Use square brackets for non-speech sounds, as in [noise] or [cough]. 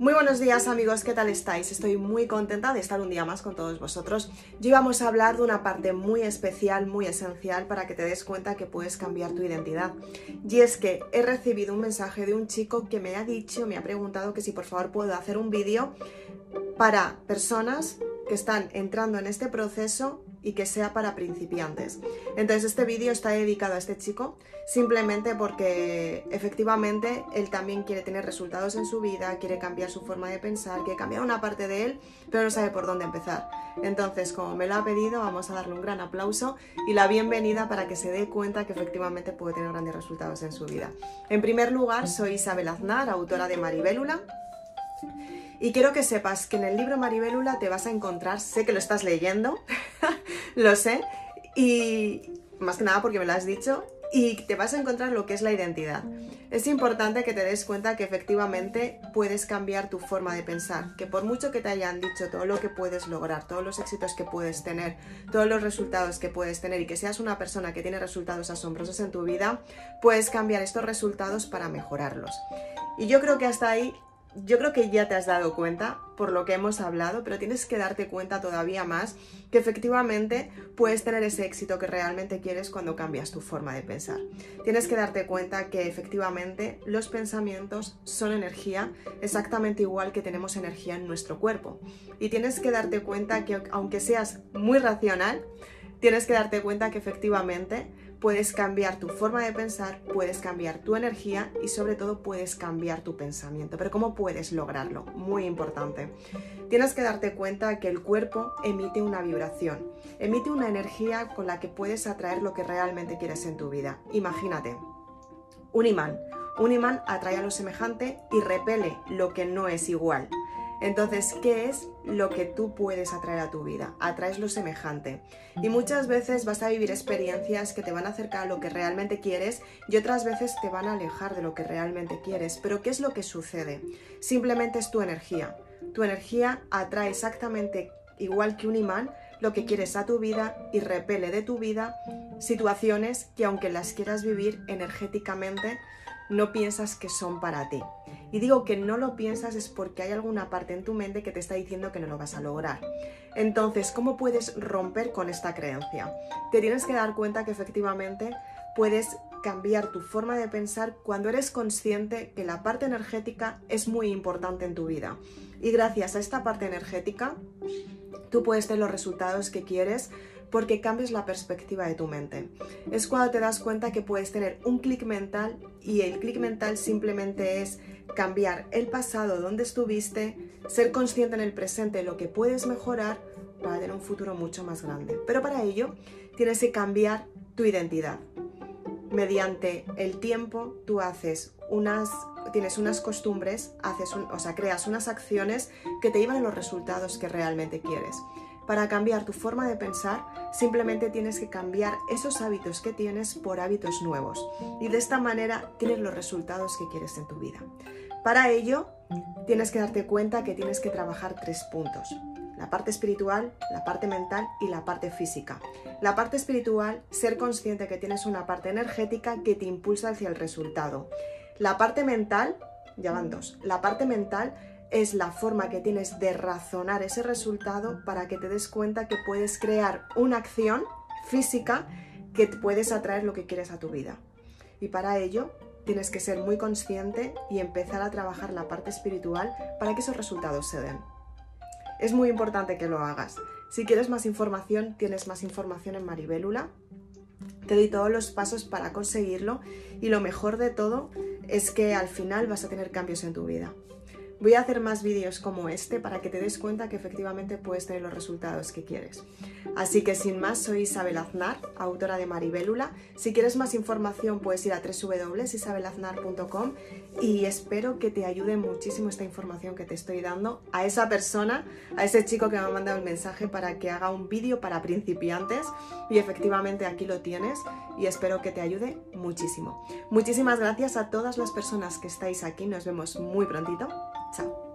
Muy buenos días amigos, ¿qué tal estáis? Estoy muy contenta de estar un día más con todos vosotros. Yo íbamos a hablar de una parte muy especial, muy esencial para que te des cuenta que puedes cambiar tu identidad. Y es que he recibido un mensaje de un chico que me ha dicho, me ha preguntado que si por favor puedo hacer un vídeo para personas que están entrando en este proceso y que sea para principiantes. Entonces este vídeo está dedicado a este chico simplemente porque efectivamente él también quiere tener resultados en su vida, quiere cambiar su forma de pensar, quiere cambiar una parte de él, pero no sabe por dónde empezar. Entonces, como me lo ha pedido, vamos a darle un gran aplauso y la bienvenida para que se dé cuenta que efectivamente puede tener grandes resultados en su vida. En primer lugar, soy Isabel Aznar, autora de Maribélula. Y quiero que sepas que en el libro Maribélula te vas a encontrar, sé que lo estás leyendo, [laughs] lo sé, y más que nada porque me lo has dicho, y te vas a encontrar lo que es la identidad. Es importante que te des cuenta que efectivamente puedes cambiar tu forma de pensar, que por mucho que te hayan dicho todo lo que puedes lograr, todos los éxitos que puedes tener, todos los resultados que puedes tener y que seas una persona que tiene resultados asombrosos en tu vida, puedes cambiar estos resultados para mejorarlos. Y yo creo que hasta ahí yo creo que ya te has dado cuenta por lo que hemos hablado, pero tienes que darte cuenta todavía más que efectivamente puedes tener ese éxito que realmente quieres cuando cambias tu forma de pensar. Tienes que darte cuenta que efectivamente los pensamientos son energía exactamente igual que tenemos energía en nuestro cuerpo. Y tienes que darte cuenta que aunque seas muy racional, tienes que darte cuenta que efectivamente puedes cambiar tu forma de pensar, puedes cambiar tu energía y sobre todo puedes cambiar tu pensamiento. Pero ¿cómo puedes lograrlo? Muy importante. Tienes que darte cuenta que el cuerpo emite una vibración, emite una energía con la que puedes atraer lo que realmente quieres en tu vida. Imagínate, un imán. Un imán atrae a lo semejante y repele lo que no es igual. Entonces, ¿qué es lo que tú puedes atraer a tu vida? Atraes lo semejante. Y muchas veces vas a vivir experiencias que te van a acercar a lo que realmente quieres y otras veces te van a alejar de lo que realmente quieres. Pero ¿qué es lo que sucede? Simplemente es tu energía. Tu energía atrae exactamente igual que un imán lo que quieres a tu vida y repele de tu vida situaciones que aunque las quieras vivir energéticamente, no piensas que son para ti. Y digo que no lo piensas es porque hay alguna parte en tu mente que te está diciendo que no lo vas a lograr. Entonces, ¿cómo puedes romper con esta creencia? Te tienes que dar cuenta que efectivamente puedes cambiar tu forma de pensar cuando eres consciente que la parte energética es muy importante en tu vida. Y gracias a esta parte energética, tú puedes tener los resultados que quieres porque cambias la perspectiva de tu mente. Es cuando te das cuenta que puedes tener un clic mental y el clic mental simplemente es cambiar el pasado donde estuviste, ser consciente en el presente lo que puedes mejorar para tener un futuro mucho más grande. Pero para ello tienes que cambiar tu identidad. Mediante el tiempo tú haces unas tienes unas costumbres, haces o sea, creas unas acciones que te llevan a los resultados que realmente quieres. Para cambiar tu forma de pensar, simplemente tienes que cambiar esos hábitos que tienes por hábitos nuevos y de esta manera tienes los resultados que quieres en tu vida. Para ello, tienes que darte cuenta que tienes que trabajar tres puntos. La parte espiritual, la parte mental y la parte física. La parte espiritual, ser consciente que tienes una parte energética que te impulsa hacia el resultado. La parte mental, ya van dos, la parte mental es la forma que tienes de razonar ese resultado para que te des cuenta que puedes crear una acción física que puedes atraer lo que quieres a tu vida. Y para ello tienes que ser muy consciente y empezar a trabajar la parte espiritual para que esos resultados se den. Es muy importante que lo hagas. Si quieres más información, tienes más información en Maribélula. Te doy todos los pasos para conseguirlo y lo mejor de todo es que al final vas a tener cambios en tu vida. Voy a hacer más vídeos como este para que te des cuenta que efectivamente puedes tener los resultados que quieres. Así que sin más, soy Isabel Aznar, autora de Maribélula. Si quieres más información puedes ir a www.isabelaznar.com y espero que te ayude muchísimo esta información que te estoy dando a esa persona, a ese chico que me ha mandado el mensaje para que haga un vídeo para principiantes y efectivamente aquí lo tienes y espero que te ayude muchísimo. Muchísimas gracias a todas las personas que estáis aquí, nos vemos muy prontito. Ciao.